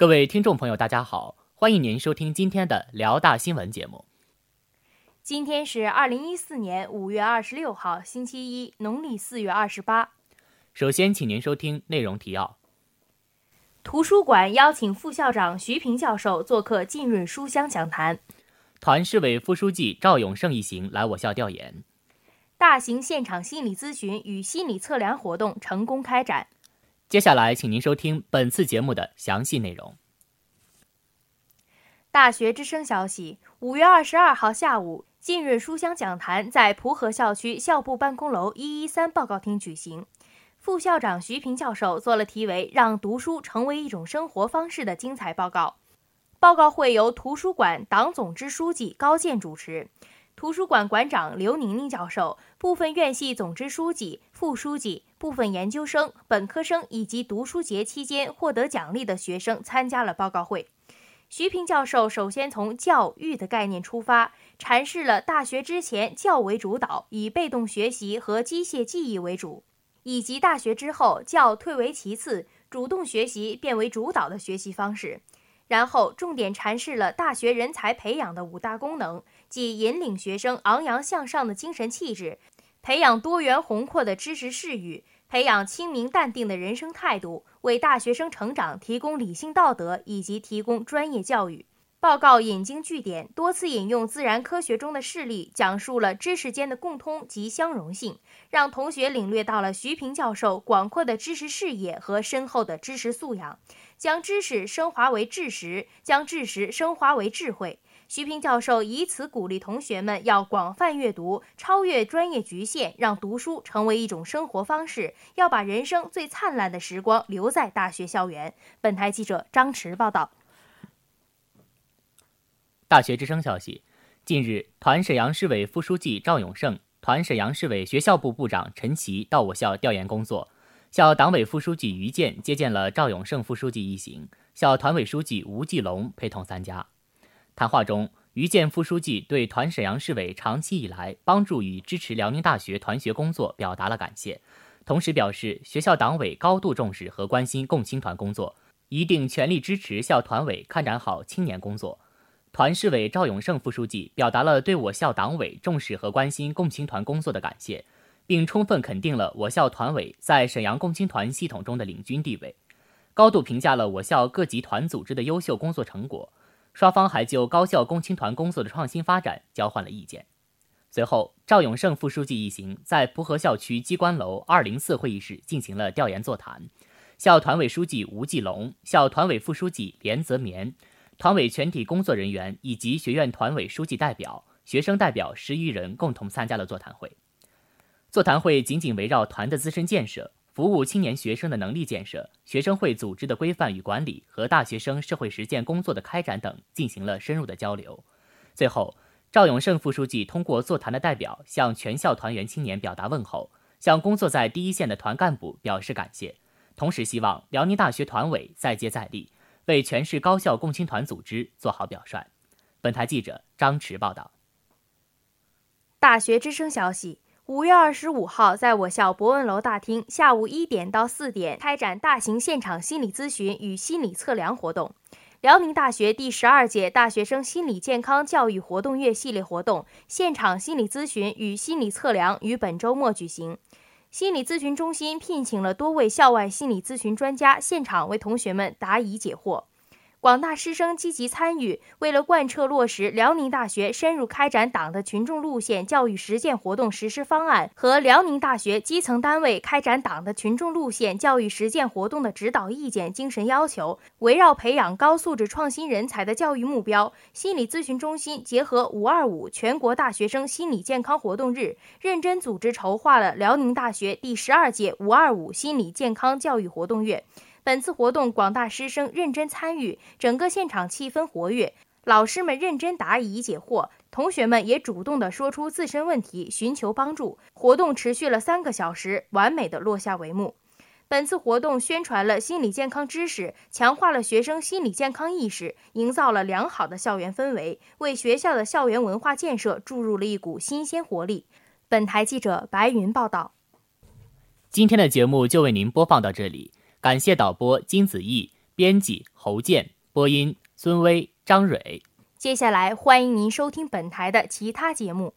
各位听众朋友，大家好，欢迎您收听今天的辽大新闻节目。今天是二零一四年五月二十六号，星期一，农历四月二十八。首先，请您收听内容提要。图书馆邀请副校长徐平教授做客浸润书香讲坛。团市委副书记赵永胜一行来我校调研。大型现场心理咨询与心理测量活动成功开展。接下来，请您收听本次节目的详细内容。大学之声消息：五月二十二号下午，浸润书香讲坛在蒲河校区校部办公楼一一三报告厅举行。副校长徐平教授做了题为“让读书成为一种生活方式”的精彩报告。报告会由图书馆党总支书记高健主持，图书馆馆长刘宁宁教授、部分院系总支书记、副书记、部分研究生、本科生以及读书节期间获得奖励的学生参加了报告会。徐平教授首先从教育的概念出发，阐释了大学之前教为主导，以被动学习和机械记忆为主。以及大学之后，教退为其次，主动学习变为主导的学习方式。然后重点阐释了大学人才培养的五大功能，即引领学生昂扬向上的精神气质，培养多元宏阔的知识视域，培养清明淡定的人生态度，为大学生成长提供理性道德以及提供专业教育。报告引经据典，多次引用自然科学中的事例，讲述了知识间的共通及相容性，让同学领略到了徐平教授广阔的知识视野和深厚的知识素养，将知识升华为知识，将知识升华为智慧。徐平教授以此鼓励同学们要广泛阅读，超越专业局限，让读书成为一种生活方式，要把人生最灿烂的时光留在大学校园。本台记者张驰报道。大学之声消息，近日，团沈阳市委副书记赵永胜、团沈阳市委学校部部长陈奇到我校调研工作。校党委副书记于健接见了赵永胜副书记一行，校团委书记吴继龙陪同参加。谈话中，于健副书记对团沈阳市委长期以来帮助与支持辽宁大学团学工作表达了感谢，同时表示学校党委高度重视和关心共青团工作，一定全力支持校团委开展好青年工作。团市委赵永胜副书记表达了对我校党委重视和关心共青团工作的感谢，并充分肯定了我校团委在沈阳共青团系统中的领军地位，高度评价了我校各级团组织的优秀工作成果。双方还就高校共青团工作的创新发展交换了意见。随后，赵永胜副书记一行在蒲河校区机关楼二零四会议室进行了调研座谈，校团委书记吴继龙、校团委副书记连泽绵。团委全体工作人员以及学院团委书记代表、学生代表十余人共同参加了座谈会。座谈会紧紧围绕团的自身建设、服务青年学生的能力建设、学生会组织的规范与管理和大学生社会实践工作的开展等进行了深入的交流。最后，赵永胜副书记通过座谈的代表向全校团员青年表达问候，向工作在第一线的团干部表示感谢，同时希望辽宁大学团委再接再厉。为全市高校共青团组织做好表率。本台记者张驰报道。大学之声消息：五月二十五号，在我校博文楼大厅，下午一点到四点开展大型现场心理咨询与心理测量活动。辽宁大学第十二届大学生心理健康教育活动月系列活动现场心理咨询与心理测量于本周末举行。心理咨询中心聘请了多位校外心理咨询专家，现场为同学们答疑解惑。广大师生积极参与，为了贯彻落实辽宁大学深入开展党的群众路线教育实践活动实施方案和辽宁大学基层单位开展党的群众路线教育实践活动的指导意见精神要求，围绕培养高素质创新人才的教育目标，心理咨询中心结合“五二五”全国大学生心理健康活动日，认真组织筹划了辽宁大学第十二届“五二五”心理健康教育活动月。本次活动，广大师生认真参与，整个现场气氛活跃，老师们认真答疑解惑，同学们也主动地说出自身问题，寻求帮助。活动持续了三个小时，完美的落下帷幕。本次活动宣传了心理健康知识，强化了学生心理健康意识，营造了良好的校园氛围，为学校的校园文化建设注入了一股新鲜活力。本台记者白云报道。今天的节目就为您播放到这里。感谢导播金子毅，编。辑侯健，播音孙威、张蕊。接下来欢迎您收听本台的其他节目。